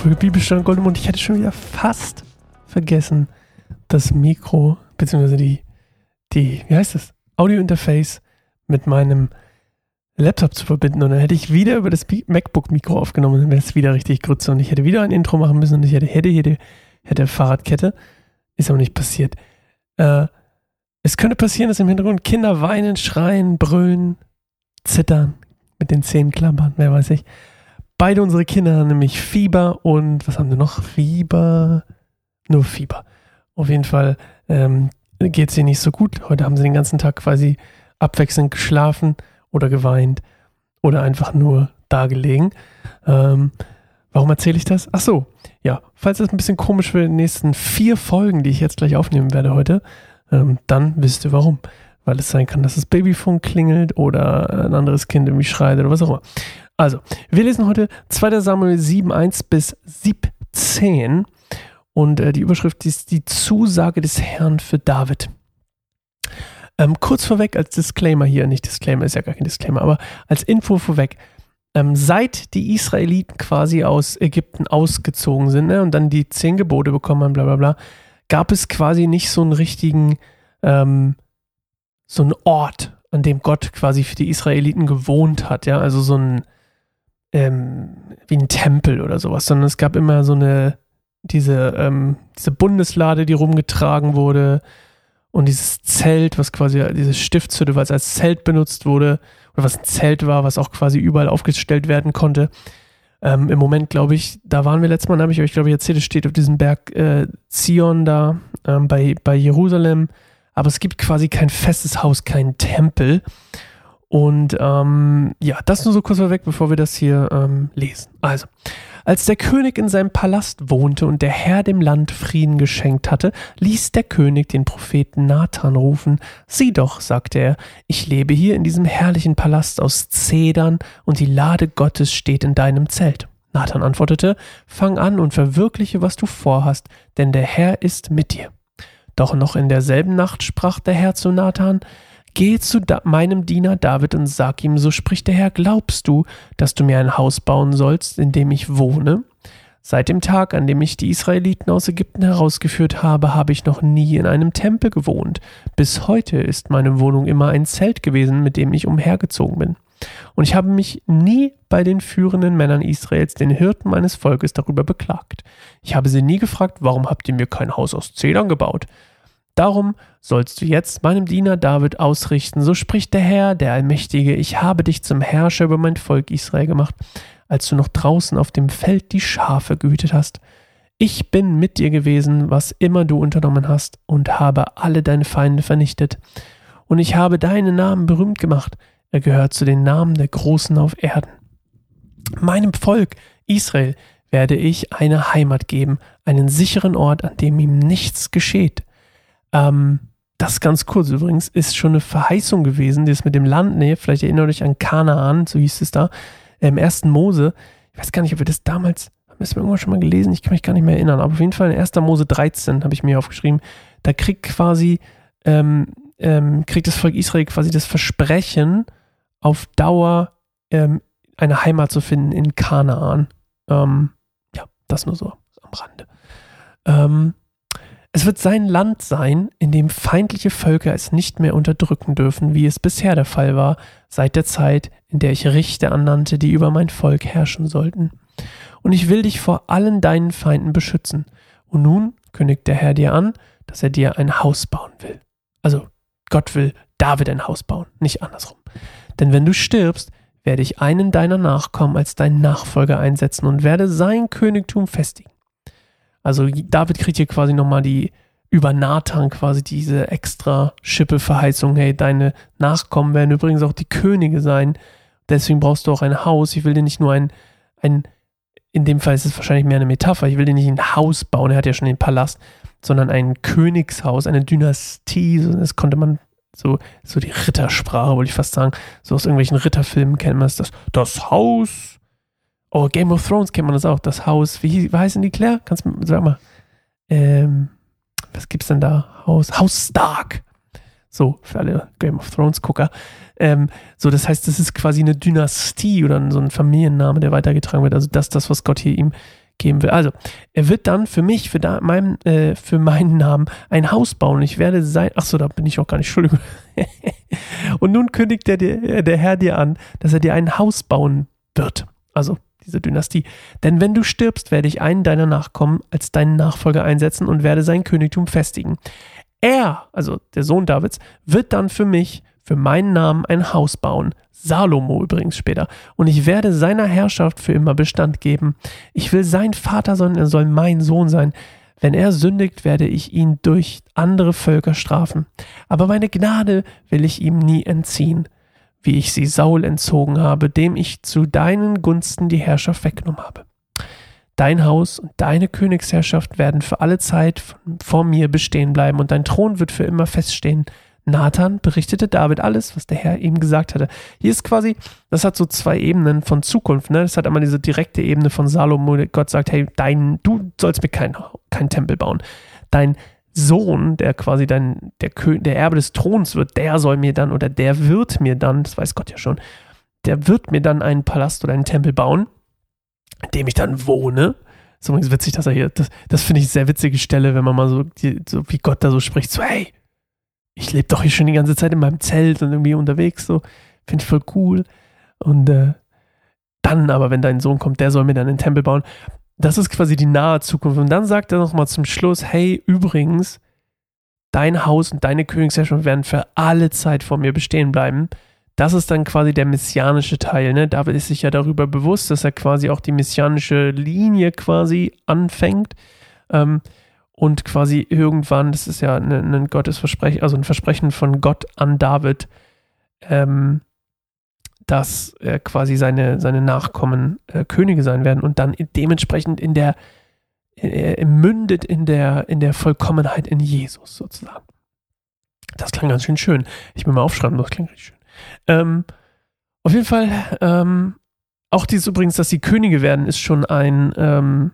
Folge Bibelstein Goldemund. Ich hätte schon wieder fast vergessen, das Mikro, beziehungsweise die, die, wie heißt das? Audio-Interface mit meinem Laptop zu verbinden. Und dann hätte ich wieder über das MacBook-Mikro aufgenommen und dann wäre es wieder richtig grütze. Und ich hätte wieder ein Intro machen müssen und ich hätte, hätte, hätte, hätte Fahrradkette. Ist aber nicht passiert. Äh, es könnte passieren, dass im Hintergrund Kinder weinen, schreien, brüllen, zittern, mit den Zähnen klappern, wer weiß ich. Beide unsere Kinder haben nämlich Fieber und was haben sie noch? Fieber, nur Fieber. Auf jeden Fall ähm, geht es ihnen nicht so gut. Heute haben sie den ganzen Tag quasi abwechselnd geschlafen oder geweint oder einfach nur da gelegen. Ähm, warum erzähle ich das? Ach so, ja, falls es ein bisschen komisch wird in den nächsten vier Folgen, die ich jetzt gleich aufnehmen werde heute, ähm, dann wisst ihr warum. Weil es sein kann, dass das Babyfunk klingelt oder ein anderes Kind irgendwie schreit oder was auch immer. Also, wir lesen heute 2. Samuel 7, 1 bis 17 und äh, die Überschrift ist die Zusage des Herrn für David. Ähm, kurz vorweg als Disclaimer hier, nicht Disclaimer, ist ja gar kein Disclaimer, aber als Info vorweg. Ähm, seit die Israeliten quasi aus Ägypten ausgezogen sind ne, und dann die zehn Gebote bekommen haben, bla bla bla, gab es quasi nicht so einen richtigen, ähm, so einen Ort, an dem Gott quasi für die Israeliten gewohnt hat, ja, also so ein, ähm, wie ein Tempel oder sowas, sondern es gab immer so eine, diese, ähm, diese Bundeslade, die rumgetragen wurde und dieses Zelt, was quasi, diese Stiftshütte, was als Zelt benutzt wurde, oder was ein Zelt war, was auch quasi überall aufgestellt werden konnte. Ähm, Im Moment, glaube ich, da waren wir letztes Mal, habe ich euch, glaube ich, erzählt, es steht auf diesem Berg äh, Zion da ähm, bei, bei Jerusalem. Aber es gibt quasi kein festes Haus, keinen Tempel. Und ähm, ja, das nur so kurz vorweg, bevor wir das hier ähm, lesen. Also, als der König in seinem Palast wohnte und der Herr dem Land Frieden geschenkt hatte, ließ der König den Propheten Nathan rufen. Sieh doch, sagte er, ich lebe hier in diesem herrlichen Palast aus Zedern und die Lade Gottes steht in deinem Zelt. Nathan antwortete, Fang an und verwirkliche, was du vorhast, denn der Herr ist mit dir. Doch noch in derselben Nacht sprach der Herr zu Nathan, Geh zu meinem Diener David und sag ihm, so spricht der Herr, glaubst du, dass du mir ein Haus bauen sollst, in dem ich wohne? Seit dem Tag, an dem ich die Israeliten aus Ägypten herausgeführt habe, habe ich noch nie in einem Tempel gewohnt. Bis heute ist meine Wohnung immer ein Zelt gewesen, mit dem ich umhergezogen bin. Und ich habe mich nie bei den führenden Männern Israels, den Hirten meines Volkes, darüber beklagt. Ich habe sie nie gefragt, warum habt ihr mir kein Haus aus Zedern gebaut? Darum sollst du jetzt meinem Diener David ausrichten, so spricht der Herr, der Allmächtige, ich habe dich zum Herrscher über mein Volk Israel gemacht, als du noch draußen auf dem Feld die Schafe gehütet hast. Ich bin mit dir gewesen, was immer du unternommen hast, und habe alle deine Feinde vernichtet. Und ich habe deinen Namen berühmt gemacht, er gehört zu den Namen der Großen auf Erden. Meinem Volk Israel werde ich eine Heimat geben, einen sicheren Ort, an dem ihm nichts geschieht. Ähm, das ganz kurz übrigens ist schon eine Verheißung gewesen, die ist mit dem Land, nee, vielleicht erinnert euch an Kanaan, so hieß es da, im ersten Mose. Ich weiß gar nicht, ob wir das damals, haben wir es irgendwann schon mal gelesen, ich kann mich gar nicht mehr erinnern, aber auf jeden Fall in 1. Mose 13 habe ich mir aufgeschrieben, da kriegt quasi, ähm, ähm, kriegt das Volk Israel quasi das Versprechen, auf Dauer ähm, eine Heimat zu finden in Kanaan. Ähm, ja, das nur so am Rande. Es wird sein Land sein, in dem feindliche Völker es nicht mehr unterdrücken dürfen, wie es bisher der Fall war, seit der Zeit, in der ich Richter annannte, die über mein Volk herrschen sollten. Und ich will dich vor allen deinen Feinden beschützen. Und nun kündigt der Herr dir an, dass er dir ein Haus bauen will. Also Gott will David ein Haus bauen, nicht andersrum. Denn wenn du stirbst, werde ich einen deiner Nachkommen als deinen Nachfolger einsetzen und werde sein Königtum festigen. Also David kriegt hier quasi nochmal die über Nathan quasi diese extra Schippe-Verheißung, hey, deine Nachkommen werden übrigens auch die Könige sein, deswegen brauchst du auch ein Haus. Ich will dir nicht nur ein, ein, in dem Fall ist es wahrscheinlich mehr eine Metapher, ich will dir nicht ein Haus bauen, er hat ja schon den Palast, sondern ein Königshaus, eine Dynastie, das konnte man so, so die Rittersprache, wollte ich fast sagen, so aus irgendwelchen Ritterfilmen kennt man es, das, das Haus Oh, Game of Thrones kennt man das auch. Das Haus, wie, wie heißen die, Claire? Kannst du, sag mal. Ähm, was gibt's denn da? Haus, Haus Stark. So, für alle Game of Thrones-Gucker. Ähm, so, das heißt, das ist quasi eine Dynastie oder so ein Familienname, der weitergetragen wird. Also das, das, was Gott hier ihm geben will. Also, er wird dann für mich, für, da, mein, äh, für meinen Namen ein Haus bauen. Ich werde sein. Achso, da bin ich auch gar nicht. Entschuldigung. und nun kündigt der, der, der Herr dir an, dass er dir ein Haus bauen wird. Also, diese Dynastie. Denn wenn du stirbst, werde ich einen deiner Nachkommen als deinen Nachfolger einsetzen und werde sein Königtum festigen. Er, also der Sohn Davids, wird dann für mich, für meinen Namen ein Haus bauen. Salomo übrigens später. Und ich werde seiner Herrschaft für immer Bestand geben. Ich will sein Vater sein, er soll mein Sohn sein. Wenn er sündigt, werde ich ihn durch andere Völker strafen. Aber meine Gnade will ich ihm nie entziehen, wie ich sie Saul entzogen habe, dem ich zu deinen Gunsten die Herrschaft weggenommen habe. Dein Haus und deine Königsherrschaft werden für alle Zeit vor mir bestehen bleiben und dein Thron wird für immer feststehen. Nathan berichtete David alles, was der Herr ihm gesagt hatte. Hier ist quasi, das hat so zwei Ebenen von Zukunft. Ne? Das hat einmal diese direkte Ebene von Salomo. Gott sagt, hey, dein, du sollst mir keinen kein Tempel bauen. Dein Sohn, der quasi dein, der, der Erbe des Throns wird, der soll mir dann oder der wird mir dann, das weiß Gott ja schon, der wird mir dann einen Palast oder einen Tempel bauen in dem ich dann wohne. Ist übrigens witzig, dass er hier, das, das finde ich eine sehr witzige Stelle, wenn man mal so, die, so, wie Gott da so spricht, so, hey, ich lebe doch hier schon die ganze Zeit in meinem Zelt und irgendwie unterwegs, so, finde ich voll cool. Und äh, dann aber, wenn dein Sohn kommt, der soll mir dann einen Tempel bauen. Das ist quasi die nahe Zukunft. Und dann sagt er nochmal zum Schluss, hey, übrigens, dein Haus und deine Königsherrschaft werden für alle Zeit vor mir bestehen bleiben. Das ist dann quasi der messianische Teil. Ne? David ist sich ja darüber bewusst, dass er quasi auch die messianische Linie quasi anfängt. Ähm, und quasi irgendwann, das ist ja ein, ein Gottesversprechen, also ein Versprechen von Gott an David, ähm, dass äh, quasi seine, seine Nachkommen äh, Könige sein werden und dann dementsprechend in der äh, mündet in der, in der Vollkommenheit in Jesus sozusagen. Das klang ganz schön schön. Ich will mal aufschreiben, das klingt richtig schön. Ähm, auf jeden Fall, ähm, auch dieses übrigens, dass sie Könige werden, ist schon ein, ähm,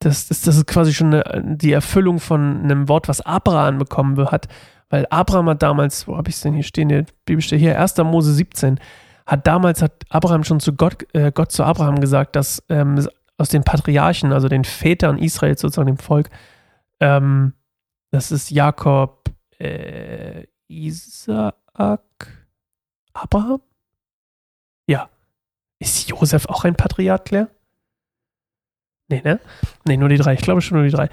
das, das, das ist quasi schon eine, die Erfüllung von einem Wort, was Abraham bekommen hat. Weil Abraham hat damals, wo habe ich es denn hier stehen, der Bibelstelle hier, 1. Mose 17, hat damals, hat Abraham schon zu Gott, äh, Gott zu Abraham gesagt, dass ähm, aus den Patriarchen, also den Vätern Israels, sozusagen dem Volk, ähm, das ist Jakob, äh, Isaak, Abraham? Ja. Ist Josef auch ein Patriarch, Claire? Nee, ne? Nee, nur die drei. Ich glaube schon nur die drei.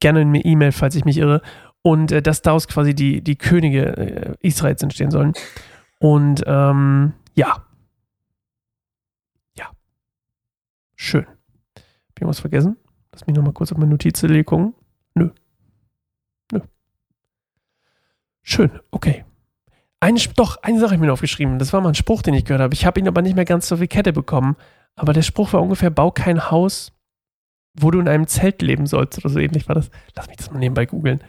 Gerne in mir E-Mail, falls ich mich irre. Und äh, dass daraus quasi die, die Könige äh, Israels entstehen sollen. Und ähm, ja. Ja. Schön. Hab ich irgendwas vergessen? Lass mich nochmal kurz auf meine Notizzettel gucken. Nö. Nö. Schön. Okay. Eine, doch, eine Sache habe ich mir noch aufgeschrieben. Das war mal ein Spruch, den ich gehört habe. Ich habe ihn aber nicht mehr ganz so viel Kette bekommen. Aber der Spruch war ungefähr: Bau kein Haus, wo du in einem Zelt leben sollst. Oder so ähnlich war das. Lass mich das mal nebenbei googeln.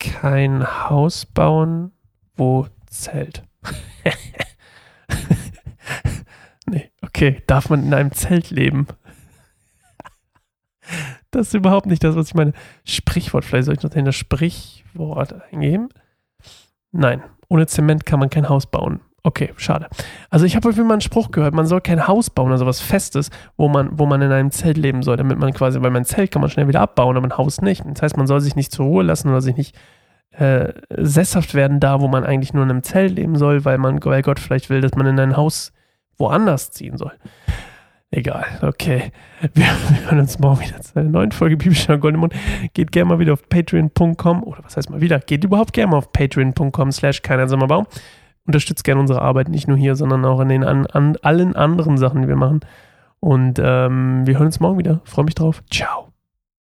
Kein Haus bauen, wo Zelt. nee, okay. Darf man in einem Zelt leben? das ist überhaupt nicht das, was ich meine. Sprichwort. Vielleicht soll ich noch das Sprichwort eingeben. Nein, ohne Zement kann man kein Haus bauen. Okay, schade. Also ich habe auf jeden Fall einen Spruch gehört, man soll kein Haus bauen, also was Festes, wo man, wo man in einem Zelt leben soll, damit man quasi, weil mein Zelt kann man schnell wieder abbauen, aber ein Haus nicht. Das heißt, man soll sich nicht zur Ruhe lassen oder sich nicht äh, sesshaft werden da, wo man eigentlich nur in einem Zelt leben soll, weil man, weil Gott vielleicht will, dass man in ein Haus woanders ziehen soll. Egal, okay. Wir, hören uns morgen wieder zu einer neuen Folge Biblischer Goldemund. Geht gerne mal wieder auf patreon.com oder was heißt mal wieder? Geht überhaupt gerne mal auf patreon.com slash keiner Sommerbaum. Unterstützt gerne unsere Arbeit, nicht nur hier, sondern auch in den an, an allen anderen Sachen, die wir machen. Und ähm, wir hören uns morgen wieder. Freue mich drauf. Ciao.